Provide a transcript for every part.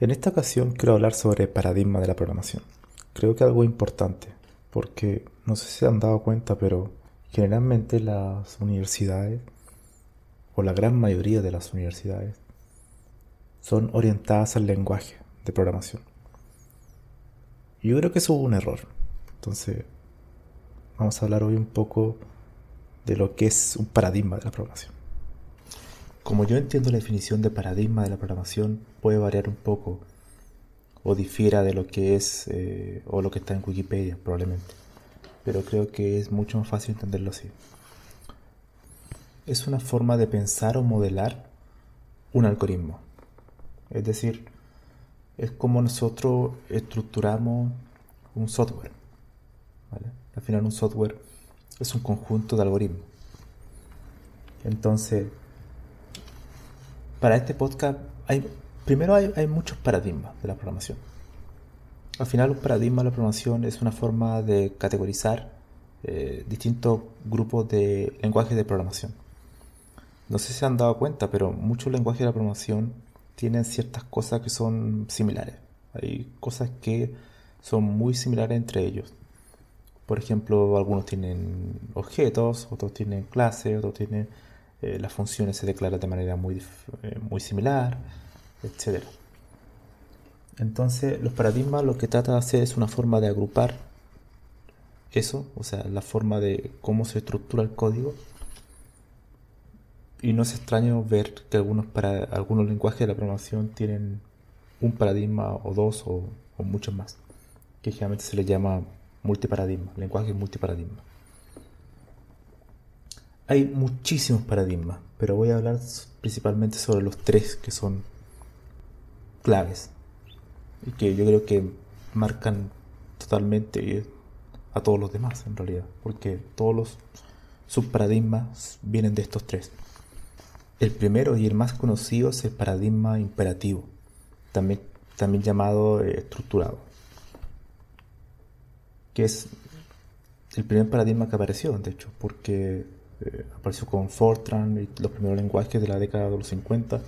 En esta ocasión quiero hablar sobre paradigma de la programación. Creo que algo importante, porque no sé si se han dado cuenta, pero generalmente las universidades, o la gran mayoría de las universidades, son orientadas al lenguaje de programación. Y yo creo que eso es un error. Entonces, vamos a hablar hoy un poco de lo que es un paradigma de la programación. Como yo entiendo la definición de paradigma de la programación, puede variar un poco o difiera de lo que es eh, o lo que está en Wikipedia probablemente. Pero creo que es mucho más fácil entenderlo así. Es una forma de pensar o modelar un algoritmo. Es decir, es como nosotros estructuramos un software. Al final un software es un conjunto de algoritmos. Entonces, para este podcast hay, primero hay, muchos paradigmas de la programación. Al final un paradigma de la programación es una forma de categorizar eh, distintos grupos de lenguajes de programación. No sé si se han dado cuenta, pero muchos lenguajes de la programación tienen ciertas cosas que son similares. Hay cosas que son muy similares entre ellos. Por ejemplo, algunos tienen objetos, otros tienen clases, otros tienen eh, las funciones se declaran de manera muy, eh, muy similar, etc. Entonces, los paradigmas lo que trata de hacer es una forma de agrupar eso, o sea, la forma de cómo se estructura el código. Y no es extraño ver que algunos, para, algunos lenguajes de la programación tienen un paradigma o dos o, o muchos más, que generalmente se le llama multiparadigma, lenguaje multiparadigma. Hay muchísimos paradigmas, pero voy a hablar principalmente sobre los tres que son claves y que yo creo que marcan totalmente a todos los demás en realidad, porque todos los subparadigmas vienen de estos tres. El primero y el más conocido es el paradigma imperativo, también, también llamado eh, estructurado, que es el primer paradigma que apareció, de hecho, porque eh, apareció con Fortran y los primeros lenguajes de la década de los 50.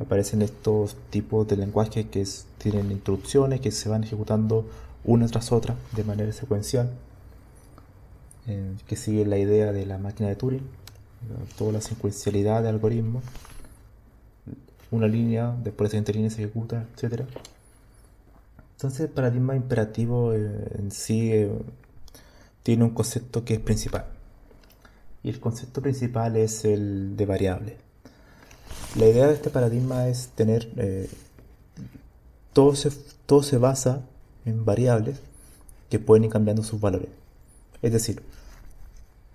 Aparecen estos tipos de lenguajes que tienen instrucciones que se van ejecutando una tras otra de manera secuencial, eh, que sigue la idea de la máquina de Turing, toda la secuencialidad de algoritmos. Una línea, después la siguiente línea se ejecuta, etc. Entonces el paradigma imperativo eh, en sí tiene un concepto que es principal y el concepto principal es el de variable. La idea de este paradigma es tener, eh, todo, se, todo se basa en variables que pueden ir cambiando sus valores. Es decir,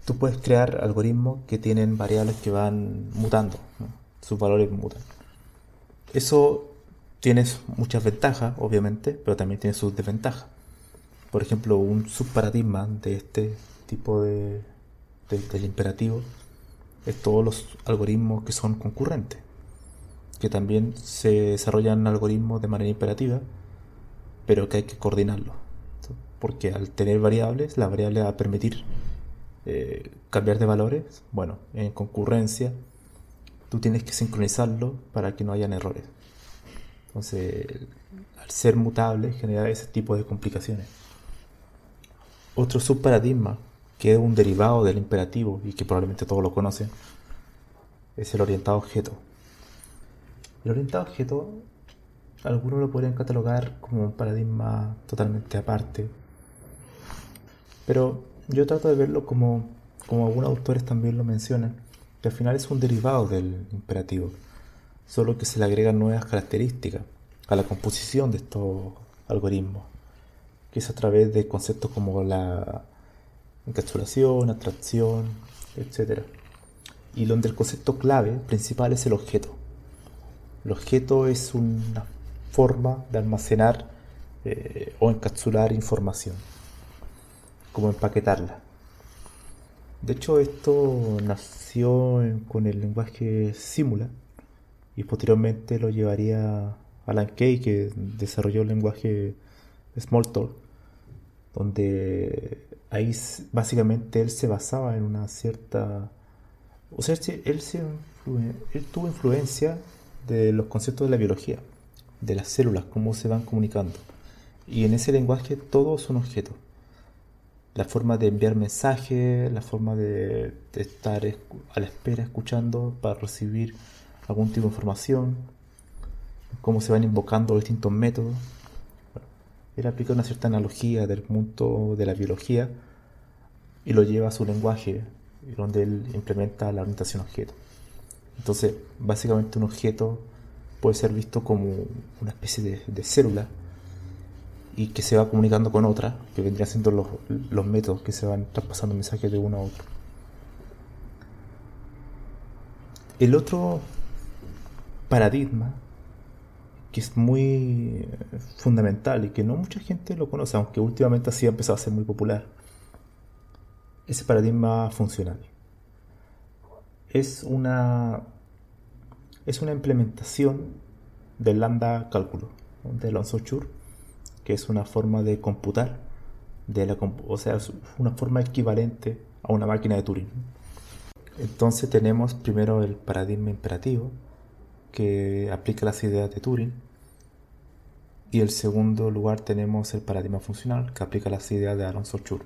tú puedes crear algoritmos que tienen variables que van mutando, sus valores mutan. Eso tiene muchas ventajas, obviamente, pero también tiene sus desventajas. Por ejemplo, un subparadigma de este tipo de, del imperativo es todos los algoritmos que son concurrentes, que también se desarrollan algoritmos de manera imperativa, pero que hay que coordinarlos. porque al tener variables, la variable va a permitir eh, cambiar de valores. Bueno, en concurrencia, tú tienes que sincronizarlo para que no hayan errores. Entonces, al ser mutable, genera ese tipo de complicaciones. Otro subparadigma, que es un derivado del imperativo y que probablemente todos lo conocen, es el orientado objeto. El orientado objeto, algunos lo podrían catalogar como un paradigma totalmente aparte, pero yo trato de verlo como, como algunos autores también lo mencionan, que al final es un derivado del imperativo, solo que se le agregan nuevas características a la composición de estos algoritmos, que es a través de conceptos como la encapsulación, atracción, etc. Y donde el concepto clave principal es el objeto. El objeto es una forma de almacenar eh, o encapsular información, como empaquetarla. De hecho, esto nació con el lenguaje Simula y posteriormente lo llevaría Alan Kay, que desarrolló el lenguaje Smalltalk, donde ahí básicamente él se basaba en una cierta... O sea, él, tuvo influencia de los conceptos de la biología, de las células, cómo se van comunicando. Y en ese lenguaje todo es un objeto. La forma de enviar mensajes, la forma de, estar a la espera escuchando para recibir algún tipo de información, cómo se van invocando distintos métodos. Él aplica una cierta analogía del mundo de la biología y lo lleva a su lenguaje, donde él implementa la orientación objeto. Entonces, básicamente un objeto puede ser visto como una especie de, célula y que se va comunicando con otra, que vendrían siendo los, los métodos que se van traspasando mensajes de uno a otro. El otro paradigma que es muy fundamental y que no mucha gente lo conoce, aunque últimamente así ha empezado a ser muy popular, ese paradigma funcional es una, es una implementación del lambda cálculo de Alonso Chur, que es una forma de computar, de la, o sea, es una forma equivalente a una máquina de Turing. Entonces tenemos primero el paradigma imperativo, que aplica las ideas de Turing, y en segundo lugar tenemos el paradigma funcional, que aplica las ideas de Alonso Chur.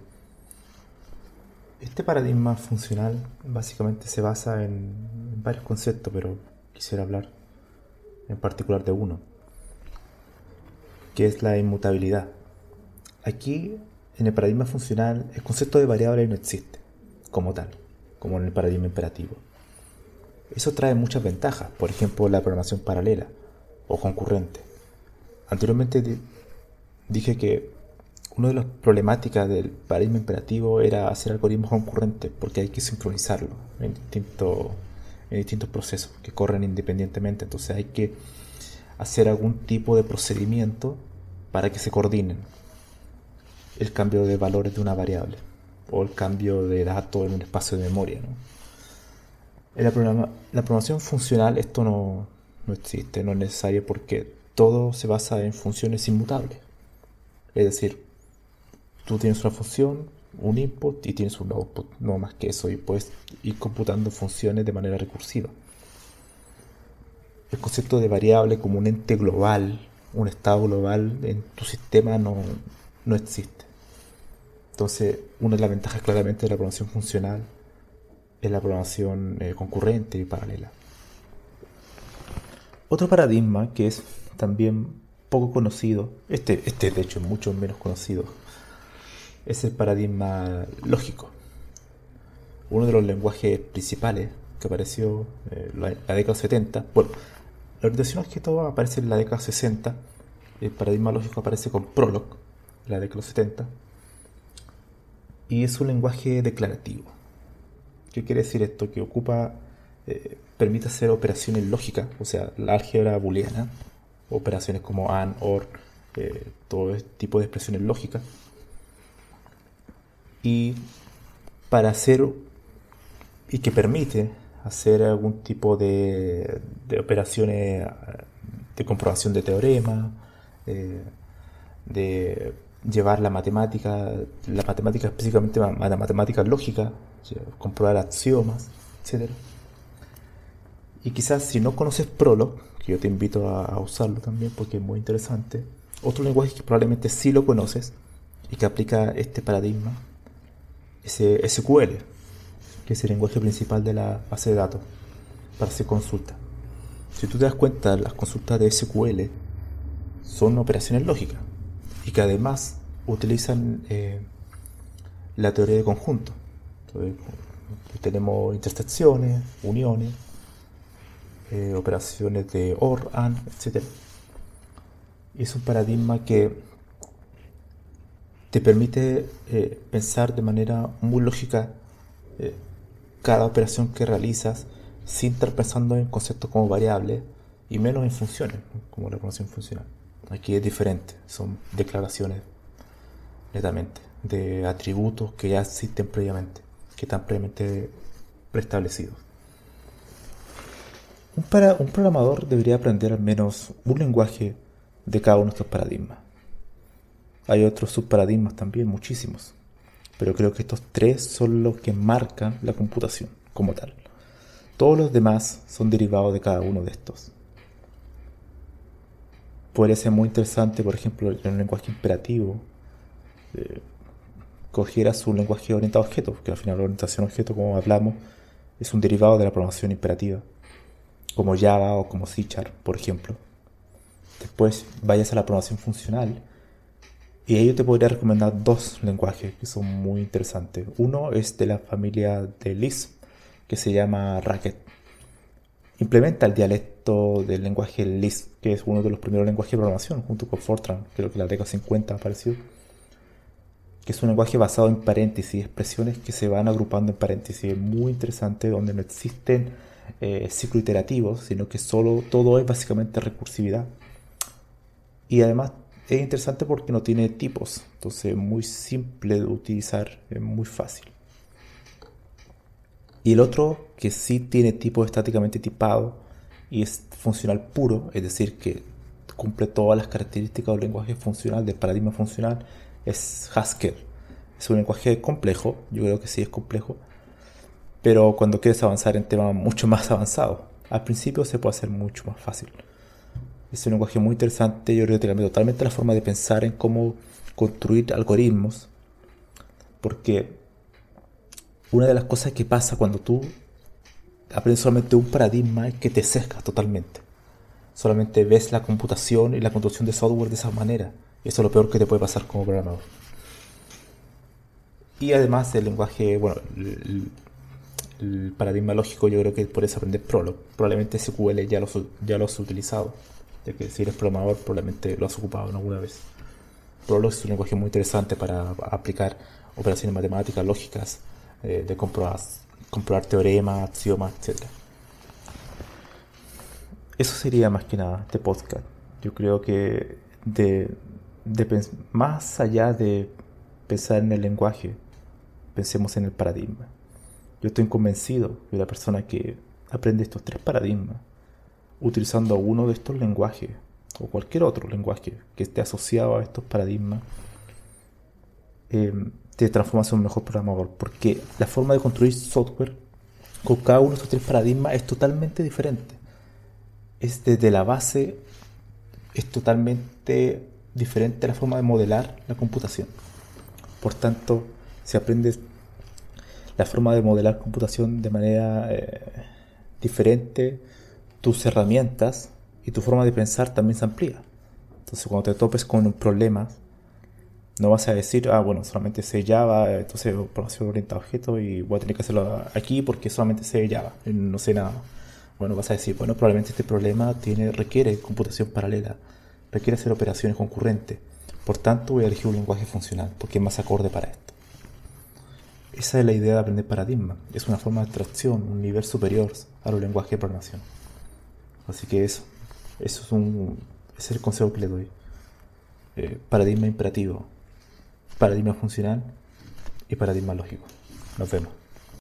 Este paradigma funcional básicamente se basa en varios conceptos, pero quisiera hablar en particular de uno, que es la inmutabilidad. Aquí, en el paradigma funcional, el concepto de variable no existe como tal, como en el paradigma imperativo. Eso trae muchas ventajas, por ejemplo, la programación paralela o concurrente. Anteriormente dije que una de las problemáticas del paradigma imperativo era hacer algoritmos concurrentes porque hay que sincronizarlo en, en distintos procesos que corren independientemente. Entonces hay que hacer algún tipo de procedimiento para que se coordinen el cambio de valores de una variable o el cambio de datos en un espacio de memoria. En la, programación funcional esto no, no existe, no es necesario porque todo se basa en funciones inmutables. Es decir, tú tienes una función, un input y tienes un output, no más que eso, y puedes ir computando funciones de manera recursiva. El concepto de variable como un ente global, un estado global en tu sistema no, no existe. Entonces, una de las ventajas claramente de la programación funcional es la programación eh, concurrente y paralela. Otro paradigma que es también poco conocido, este, este de hecho es mucho menos conocido, es el paradigma lógico. Uno de los lenguajes principales que apareció en eh, la, década 70. Bueno, la orientación objeto aparece en la década 60. El paradigma lógico aparece con Prolog, en la década 70. Y es un lenguaje declarativo. ¿Qué quiere decir esto? Que ocupa, eh, permite hacer operaciones lógicas, o sea, la álgebra booleana, operaciones como AND, OR, eh, todo este tipo de expresiones lógicas y para hacer y que permite hacer algún tipo de, operaciones de comprobación de teorema, eh, de llevar la matemática, la matemática específicamente la matemática lógica, comprobar axiomas, etc. Y quizás si no conoces Prolog, que yo te invito a, usarlo también porque es muy interesante, otro lenguaje que probablemente sí lo conoces y que aplica este paradigma es SQL, que es el lenguaje principal de la base de datos para hacer consulta. Si tú te das cuenta, las consultas de SQL son operaciones lógicas y que además utilizan eh, la teoría de tenemos intersecciones, uniones, eh, operaciones de OR, AND, etc. Es un paradigma que te permite eh, pensar de manera muy lógica cada operación que realizas sin estar pensando en conceptos como variables y menos en funciones, como la programación funcional. Aquí es diferente, son declaraciones netamente de atributos que ya existen previamente, que están previamente preestablecidos. Un, para, un programador debería aprender al menos un lenguaje de cada uno de estos paradigmas. Hay otros subparadigmas también, muchísimos, pero creo que estos tres son los que marcan la computación como tal. Todos los demás son derivados de cada uno de estos. Podría ser muy interesante, por ejemplo, en un lenguaje imperativo, eh, cogiera su lenguaje orientado a objetos, que al final la orientación a objetos, como hablamos, es un derivado de la programación imperativa, como Java o como C por ejemplo. Después vayas a la programación funcional y ahí yo te podría recomendar dos lenguajes que son muy interesantes. Uno es de la familia de Lisp, que se llama Racket. Implementa el dialecto del lenguaje Lisp, que es uno de los primeros lenguajes de programación, junto con Fortran, creo que la década 50 apareció. Que es un lenguaje basado en paréntesis, expresiones que se van agrupando en paréntesis. Es muy interesante, donde no existen eh, ciclos iterativos, sino que solo todo es básicamente recursividad. Y además es interesante porque no tiene tipos, entonces es muy simple de utilizar, es muy fácil. Y el otro que sí tiene tipo estáticamente tipado y es funcional puro, es decir, que cumple todas las características del lenguaje funcional, del paradigma funcional, es Haskell. Es un lenguaje complejo, yo creo que sí es complejo, pero cuando quieres avanzar en temas mucho más avanzados, al principio se puede hacer mucho más fácil. Es un lenguaje muy interesante, yo creo que cambia totalmente la forma de pensar en cómo construir algoritmos, porque una de las cosas que pasa cuando tú aprendes solamente un paradigma es que te sesgas totalmente. Solamente ves la computación y la construcción de software de esa manera. Eso es lo peor que te puede pasar como programador. Y además el lenguaje, bueno, el, paradigma lógico yo creo que puedes aprender Prolog. Probablemente SQL ya lo, ya lo has utilizado. Ya que si eres programador probablemente lo has ocupado alguna vez. Prolog es un lenguaje muy interesante para aplicar operaciones matemáticas, lógicas, eh, de comprobar, comprobar teoremas, axiomas, etc. Eso sería más que nada este podcast. Yo creo que de, más allá de pensar en el lenguaje, pensemos en el paradigma. Yo estoy convencido que la persona que aprende estos tres paradigmas, utilizando uno de estos lenguajes, o cualquier otro lenguaje que esté asociado a estos paradigmas, eh, te transformas en un mejor programador. Porque la forma de construir software con cada uno de estos tres paradigmas es totalmente diferente. Es desde la base, es totalmente diferente la forma de modelar la computación. Por tanto, si aprendes la forma de modelar computación de manera eh, diferente, tus herramientas y tu forma de pensar también se amplía. Entonces, cuando te topes con un problema no vas a decir, ah, bueno, solamente sé Java, entonces programación orientada a objetos y voy a tener que hacerlo aquí porque solamente sé Java, no sé nada. Bueno, vas a decir, bueno, probablemente este problema tiene, requiere computación paralela, requiere hacer operaciones concurrentes. Por tanto, voy a elegir un lenguaje funcional porque es más acorde para esto. Esa es la idea de aprender paradigma. Es una forma de abstracción, un nivel superior a los lenguajes de programación. Así que eso, eso es, un, es el consejo que le doy. Eh, paradigma imperativo paradigma funcional y paradigma lógico. Nos vemos.